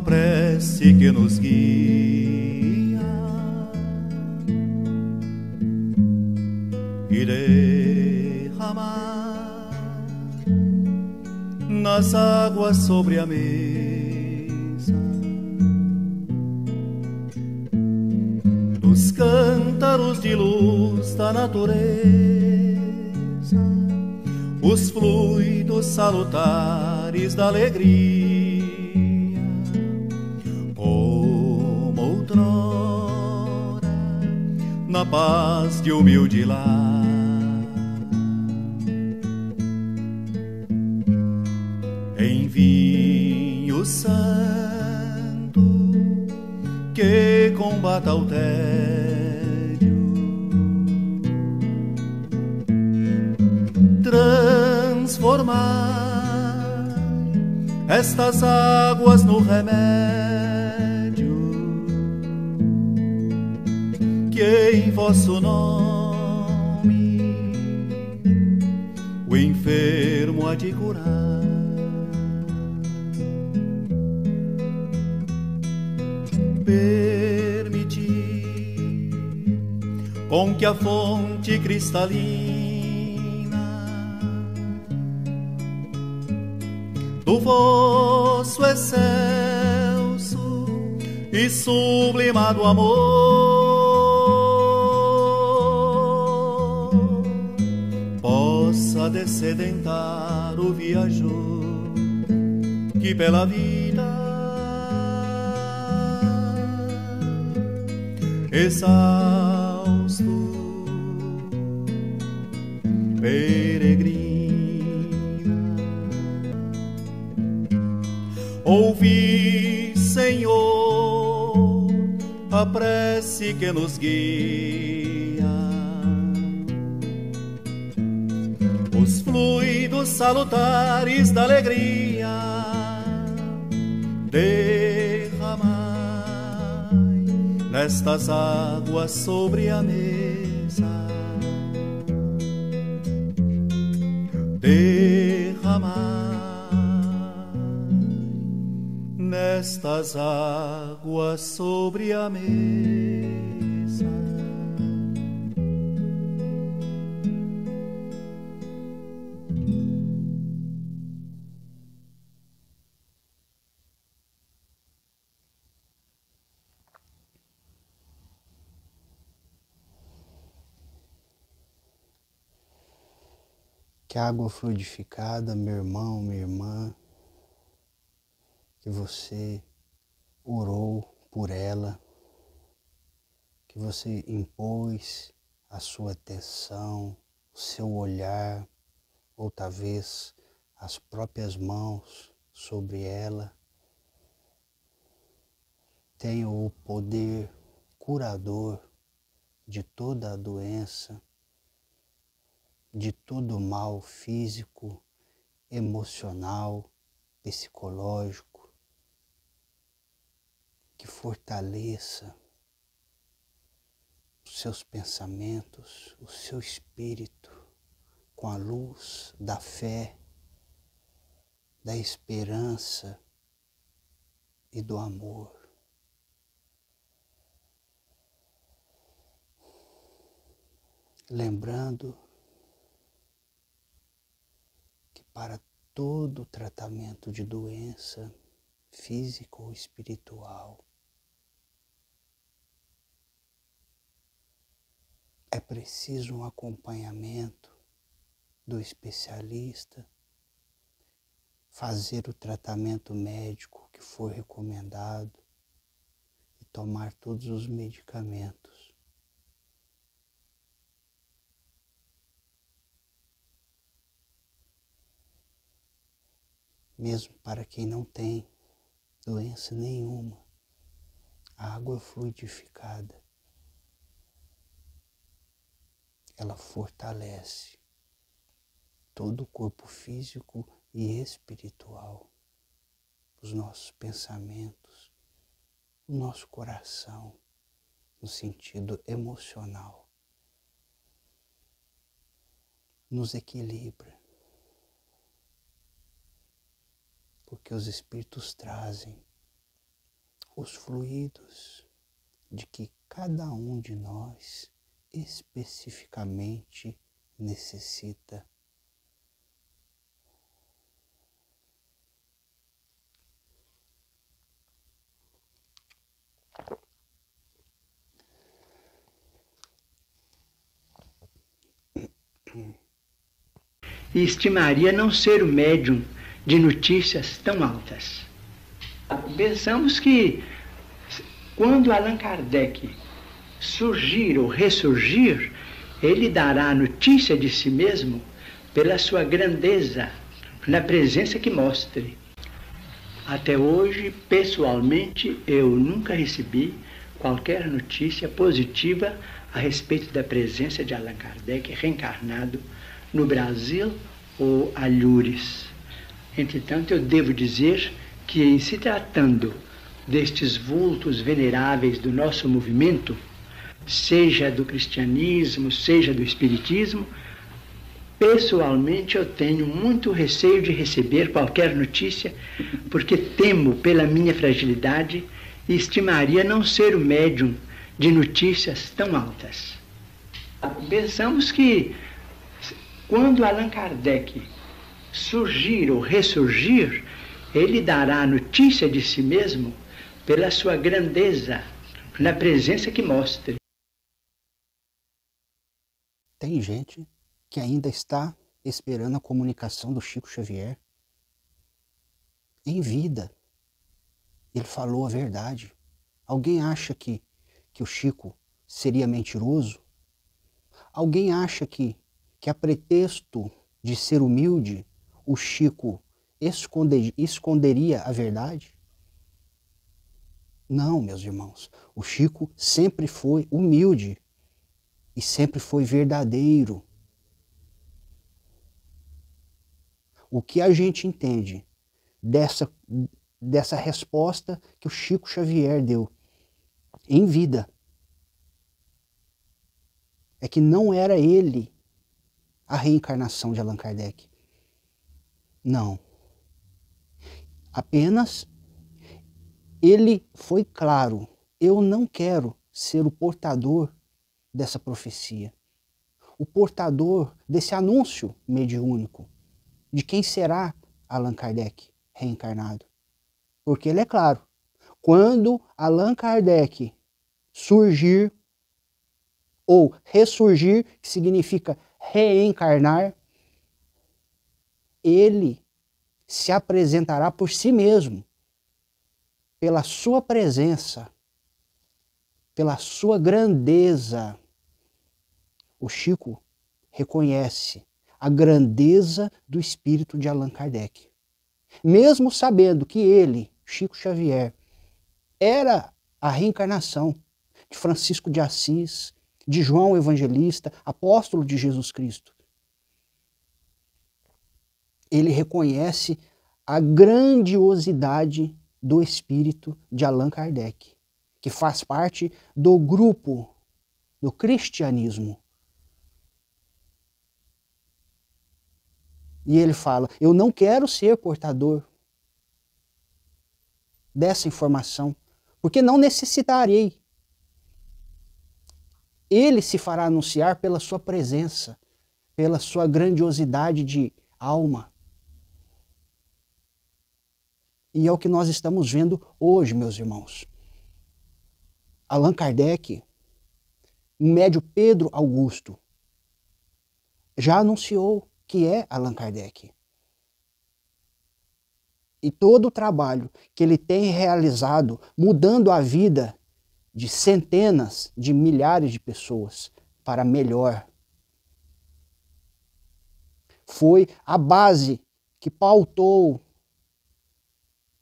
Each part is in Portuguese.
prece que nos guia. E derramar nas águas sobre a mesa. Dos cântaros de luz da natureza os fluidos salutares da alegria, paz de humilde lar. Em vinho santo que combata o tédio transformar estas águas no remédio vosso nome o enfermo há de curar. Permitir com que a fonte cristalina do vosso excelso e sublimado amor possa descedentar o viajor que pela vida exausto peregrino Ouvi, Senhor, a prece que nos guia. Os fluidos salutares da alegria derramai nestas águas sobre a mesa. Derramai nestas águas sobre a mesa. Que a água fluidificada, meu irmão, minha irmã, que você orou por ela, que você impôs a sua atenção, o seu olhar, ou talvez as próprias mãos sobre ela, tenha o poder curador de toda a doença, de todo o mal físico, emocional, psicológico, que fortaleça os seus pensamentos, o seu espírito com a luz da fé, da esperança e do amor. Lembrando que para todo tratamento de doença física ou espiritual, é preciso um acompanhamento do especialista, fazer o tratamento médico que for recomendado e tomar todos os medicamentos. Mesmo para quem não tem doença nenhuma, a água fluidificada ela fortalece todo o corpo físico e espiritual, os nossos pensamentos, o nosso coração, no sentido emocional. Nos equilibra, porque os Espíritos trazem os fluidos de que cada um de nós especificamente necessita. Estimaria não ser o médium de notícias tão altas. Pensamos que quando Allan Kardec surgir ou ressurgir, ele dará notícia de si mesmo pela sua grandeza, na presença que mostre. Até hoje, pessoalmente, eu nunca recebi qualquer notícia positiva a respeito da presença de Allan Kardec reencarnado no Brasil ou Alhures. Entretanto, eu devo dizer que, em se tratando destes vultos veneráveis do nosso movimento, seja do cristianismo, seja do espiritismo, pessoalmente eu tenho muito receio de receber qualquer notícia, porque temo pela minha fragilidade e estimaria não ser o médium de notícias tão altas. Pensamos que quando Allan Kardec surgir ou ressurgir, ele dará notícia de si mesmo pela sua grandeza, na presença que mostre. Tem gente que ainda está esperando a comunicação do Chico Xavier. Em vida, ele falou a verdade. Alguém acha que, que o Chico seria mentiroso? Alguém acha que, que a pretexto de ser humilde, o Chico esconder, esconderia a verdade? Não, meus irmãos. O Chico sempre foi humilde e sempre foi verdadeiro. O que a gente entende dessa, dessa resposta que o Chico Xavier deu em vida é que não era ele a reencarnação de Allan Kardec. Não. Apenas ele foi claro: eu não quero ser o portador dessa profecia, o portador desse anúncio mediúnico de quem será Allan Kardec reencarnado. Porque ele é claro, quando Allan Kardec surgir ou ressurgir, que significa reencarnar, ele se apresentará por si mesmo, pela sua presença, pela sua grandeza. O Chico reconhece a grandeza do espírito de Allan Kardec. Mesmo sabendo que ele, Chico Xavier, era a reencarnação de Francisco de Assis, de João Evangelista, apóstolo de Jesus Cristo ele reconhece a grandiosidade do espírito de Allan Kardec, que faz parte do grupo do cristianismo. E ele fala: Eu não quero ser portador dessa informação, porque não necessitarei. Ele se fará anunciar pela sua presença, pela sua grandiosidade de alma. E é o que nós estamos vendo hoje, meus irmãos. Allan Kardec, o médio Pedro Augusto, já anunciou que é Allan Kardec. E todo o trabalho que ele tem realizado, mudando a vida de centenas de milhares de pessoas para melhor, foi a base que pautou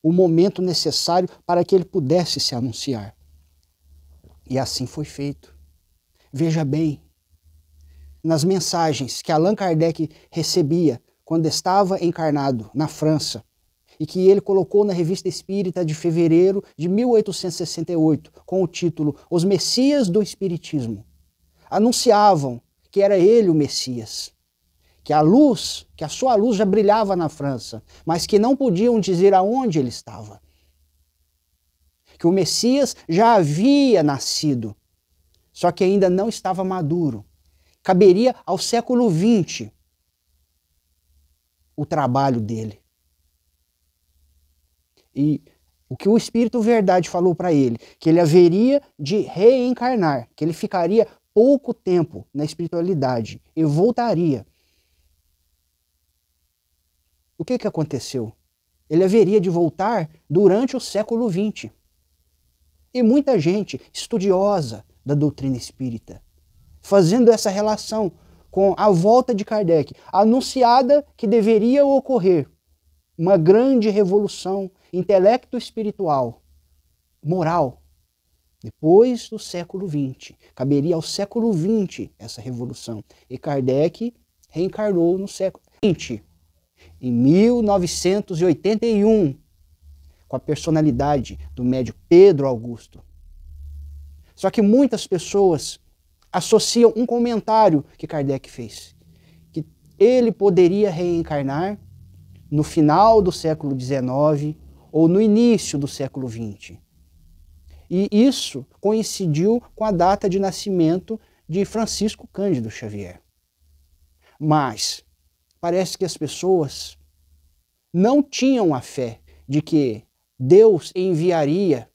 o momento necessário para que ele pudesse se anunciar. E assim foi feito. Veja bem, nas mensagens que Allan Kardec recebia quando estava encarnado na França e que ele colocou na Revista Espírita de fevereiro de 1868 com o título Os Messias do Espiritismo, anunciavam que era ele o Messias que a luz, que a sua luz já brilhava na França, mas que não podiam dizer aonde ele estava. que o Messias já havia nascido, só que ainda não estava maduro. Caberia ao século XX o trabalho dele. E o que o Espírito Verdade falou para ele, que ele haveria de reencarnar, que ele ficaria pouco tempo na espiritualidade e voltaria. O que, que aconteceu? Ele haveria de voltar durante o século XX. E muita gente estudiosa da doutrina espírita, fazendo essa relação com a volta de Kardec, anunciada que deveria ocorrer uma grande revolução intelecto espiritual, moral, depois do século XX. Caberia ao século XX essa revolução. E Kardec reencarnou no século XX, em 1981, com a personalidade do médico Pedro Augusto. Só que muitas pessoas associam um comentário que Kardec fez, que ele poderia reencarnar no final do século XIX ou no início do século XX. E isso coincidiu com a data de nascimento de Francisco Cândido Xavier. Mas parece que as pessoas não tinham a fé de que Deus enviaria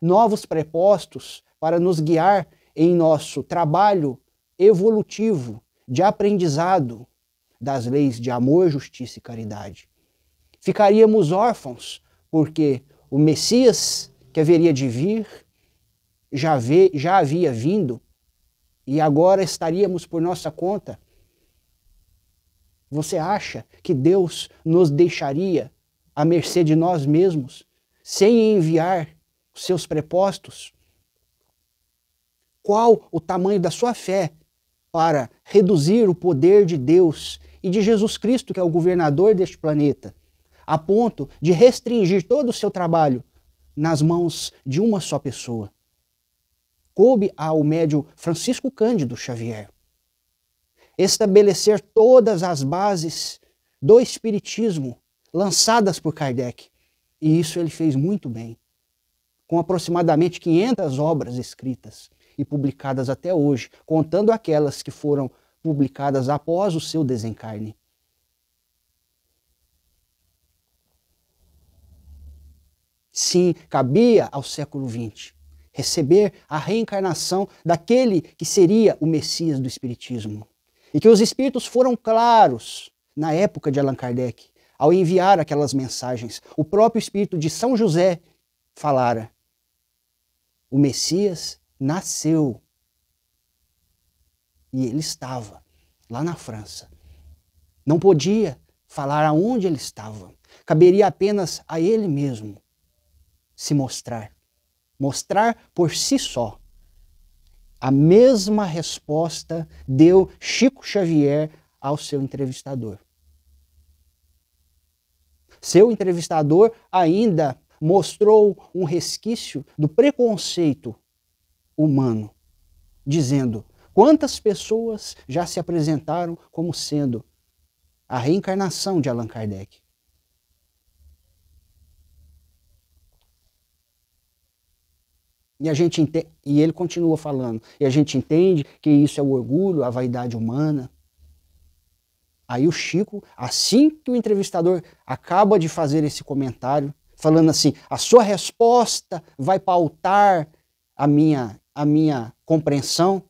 novos prepostos para nos guiar em nosso trabalho evolutivo de aprendizado das leis de amor, justiça e caridade. Ficaríamos órfãos, porque o Messias que haveria de vir já, vê, já havia vindo e agora estaríamos por nossa conta. Você acha que Deus nos deixaria à mercê de nós mesmos, sem enviar os seus prepostos? Qual o tamanho da sua fé para reduzir o poder de Deus e de Jesus Cristo, que é o governador deste planeta, a ponto de restringir todo o seu trabalho nas mãos de uma só pessoa? Coube ao médio Francisco Cândido Xavier estabelecer todas as bases do Espiritismo lançadas por Kardec. E isso ele fez muito bem, com aproximadamente 500 obras escritas e publicadas até hoje, contando aquelas que foram publicadas após o seu desencarne. Sim, cabia ao século XX receber a reencarnação daquele que seria o Messias do Espiritismo. E que os Espíritos foram claros na época de Allan Kardec, ao enviar aquelas mensagens. O próprio Espírito de São José falara: o Messias nasceu. E ele estava lá na França. Não podia falar aonde ele estava. Caberia apenas a ele mesmo se mostrar. Mostrar por si só. A mesma resposta deu Chico Xavier ao seu entrevistador. Seu entrevistador ainda mostrou um resquício do preconceito humano, dizendo: quantas pessoas já se apresentaram como sendo a reencarnação de Allan Kardec? E, a gente e ele continua falando. E a gente entende que isso é o orgulho, a vaidade humana. Aí o Chico, assim que o entrevistador acaba de fazer esse comentário, falando assim: a sua resposta vai pautar a minha a minha compreensão?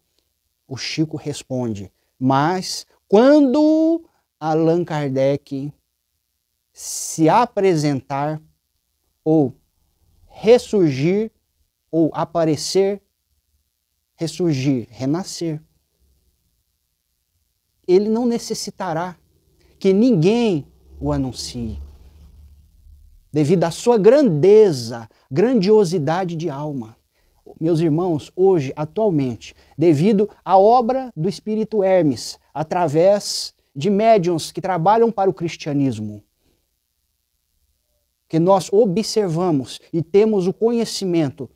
O Chico responde: Mas quando Allan Kardec se apresentar ou ressurgir ou aparecer, ressurgir, renascer, ele não necessitará que ninguém o anuncie, devido à sua grandeza, grandiosidade de alma. Meus irmãos, hoje, atualmente, devido à obra do Espírito Hermes, através de médiums que trabalham para o cristianismo, que nós observamos e temos o conhecimento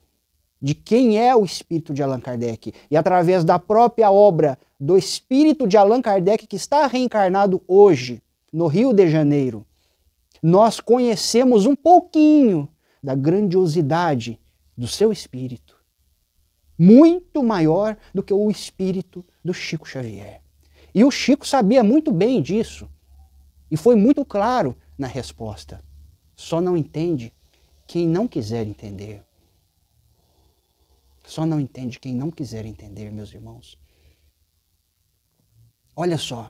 de quem é o espírito de Allan Kardec e através da própria obra do espírito de Allan Kardec que está reencarnado hoje no Rio de Janeiro, nós conhecemos um pouquinho da grandiosidade do seu espírito, muito maior do que o espírito do Chico Xavier. E o Chico sabia muito bem disso e foi muito claro na resposta. Só não entende quem não quiser entender. Só não entende quem não quiser entender, meus irmãos. Olha só,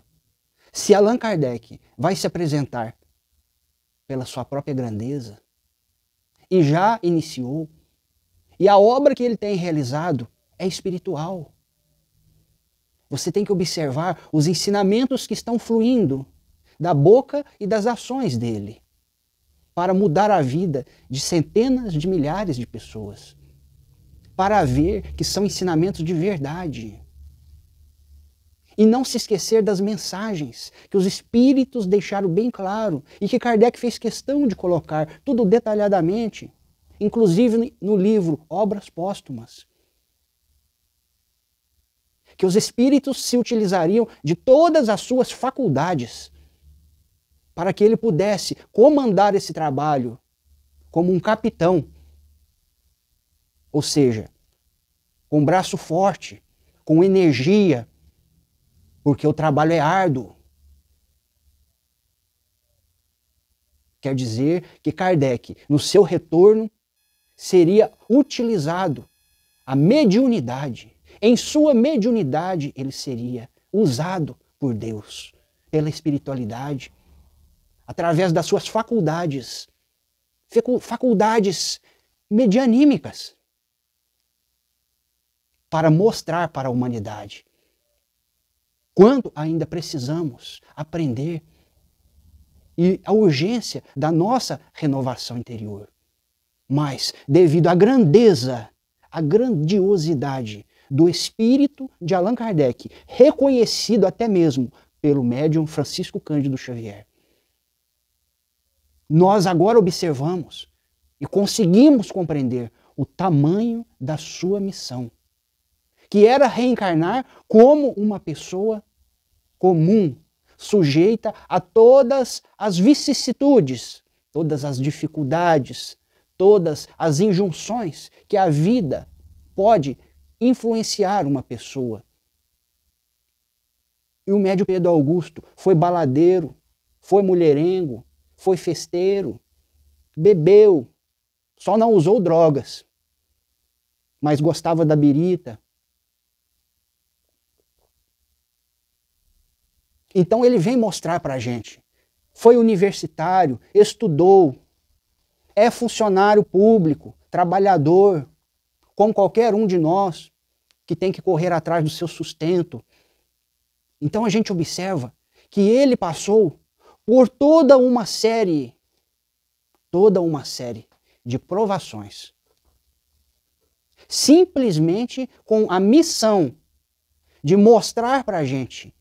se Allan Kardec vai se apresentar pela sua própria grandeza, e já iniciou, e a obra que ele tem realizado é espiritual. Você tem que observar os ensinamentos que estão fluindo da boca e das ações dele para mudar a vida de centenas de milhares de pessoas para ver que são ensinamentos de verdade. E não se esquecer das mensagens que os espíritos deixaram bem claro e que Kardec fez questão de colocar tudo detalhadamente, inclusive no livro Obras Póstumas. Que os espíritos se utilizariam de todas as suas faculdades para que ele pudesse comandar esse trabalho como um capitão ou seja, com braço forte, com energia, porque o trabalho é árduo. Quer dizer que Kardec, no seu retorno, seria utilizado a mediunidade. Em sua mediunidade, ele seria usado por Deus, pela espiritualidade, através das suas faculdades, faculdades medianímicas para mostrar para a humanidade. Quanto ainda precisamos aprender. E a urgência da nossa renovação interior. Mas, devido à grandeza, à grandiosidade do espírito de Allan Kardec, reconhecido até mesmo pelo médium Francisco Cândido Xavier, nós agora observamos e conseguimos compreender o tamanho da sua missão que era reencarnar como uma pessoa comum, sujeita a todas as vicissitudes, todas as dificuldades, todas as injunções que a vida pode influenciar uma pessoa. E o médio Pedro Augusto foi baladeiro, foi mulherengo, foi festeiro, bebeu, só não usou drogas, mas gostava da birita, Então ele vem mostrar para a gente. Foi universitário, estudou, é funcionário público, trabalhador, como qualquer um de nós que tem que correr atrás do seu sustento. Então a gente observa que ele passou por toda uma série, toda uma série de provações. Simplesmente com a missão de mostrar para a gente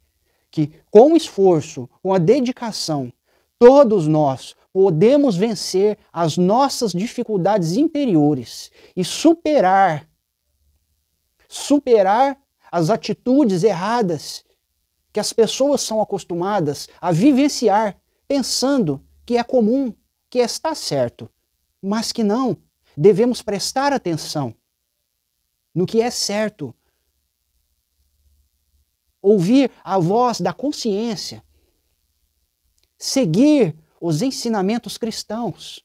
que com esforço, com a dedicação, todos nós podemos vencer as nossas dificuldades interiores e superar superar as atitudes erradas que as pessoas são acostumadas a vivenciar, pensando que é comum, que está certo, mas que não. Devemos prestar atenção no que é certo, ouvir a voz da consciência, seguir os ensinamentos cristãos,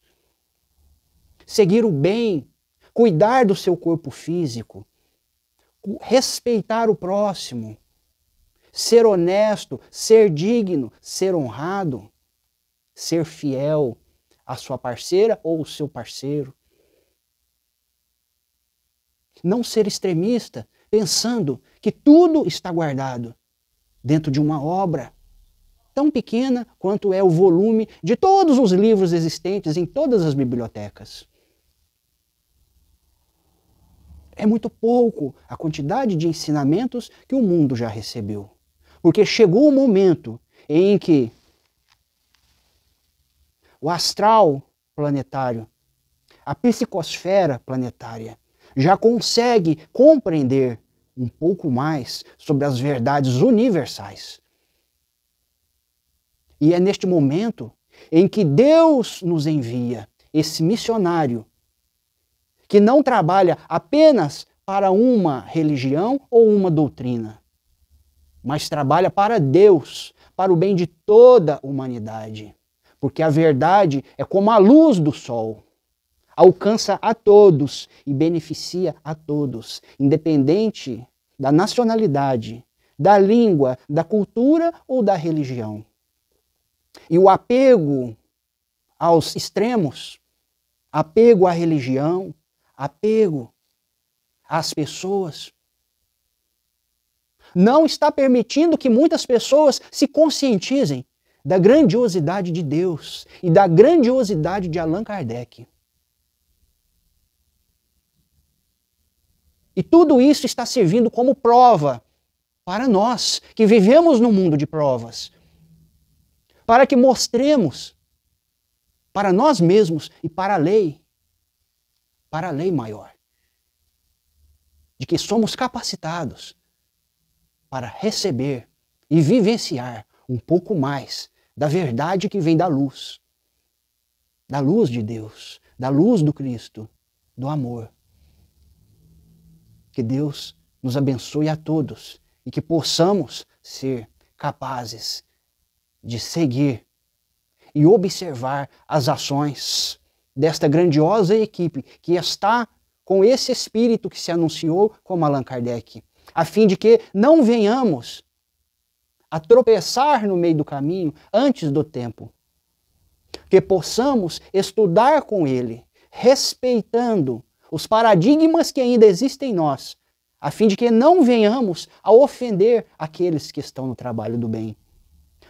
seguir o bem, cuidar do seu corpo físico, respeitar o próximo, ser honesto, ser digno, ser honrado, ser fiel à sua parceira ou ao seu parceiro. Não ser extremista, pensando que tudo está guardado dentro de uma obra tão pequena quanto é o volume de todos os livros existentes em todas as bibliotecas. É muito pouco a quantidade de ensinamentos que o mundo já recebeu. Porque chegou o momento em que o astral planetário, a psicosfera planetária, já consegue compreender um pouco mais sobre as verdades universais. E é neste momento em que Deus nos envia esse missionário que não trabalha apenas para uma religião ou uma doutrina, mas trabalha para Deus, para o bem de toda a humanidade. Porque a verdade é como a luz do sol alcança a todos e beneficia a todos, independente da nacionalidade, da língua, da cultura ou da religião. E o apego aos extremos, apego à religião, apego às pessoas, não está permitindo que muitas pessoas se conscientizem da grandiosidade de Deus e da grandiosidade de Allan Kardec. E tudo isso está servindo como prova para nós que vivemos no mundo de provas, para que mostremos para nós mesmos e para a lei, para a lei maior, de que somos capacitados para receber e vivenciar um pouco mais da verdade que vem da luz, da luz de Deus, da luz do Cristo, do amor. Que Deus nos abençoe a todos e que possamos ser capazes de seguir e observar as ações desta grandiosa equipe que está com esse espírito que se anunciou como Allan Kardec, a fim de que não venhamos a tropeçar no meio do caminho antes do tempo. Que possamos estudar com ele, respeitando os paradigmas que ainda existem em nós, a fim de que não venhamos a ofender aqueles que estão no trabalho do bem.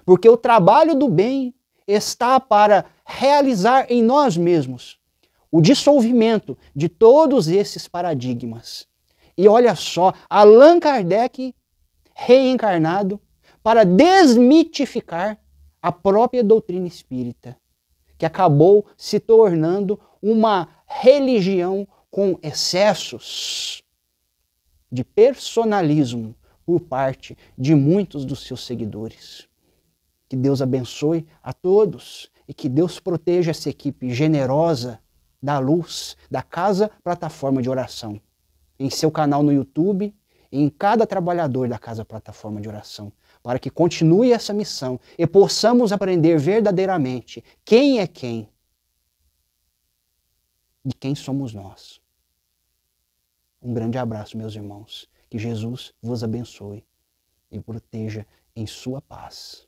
Porque o trabalho do bem está para realizar em nós mesmos o dissolvimento de todos esses paradigmas. E olha só, Allan Kardec, reencarnado, para desmitificar a própria doutrina espírita, que acabou se tornando uma religião com excessos de personalismo por parte de muitos dos seus seguidores. Que Deus abençoe a todos e que Deus proteja essa equipe generosa da luz da Casa Plataforma de Oração, em seu canal no YouTube e em cada trabalhador da Casa Plataforma de Oração para que continue essa missão e possamos aprender verdadeiramente quem é quem e quem somos nós. Um grande abraço, meus irmãos. Que Jesus vos abençoe e proteja em sua paz.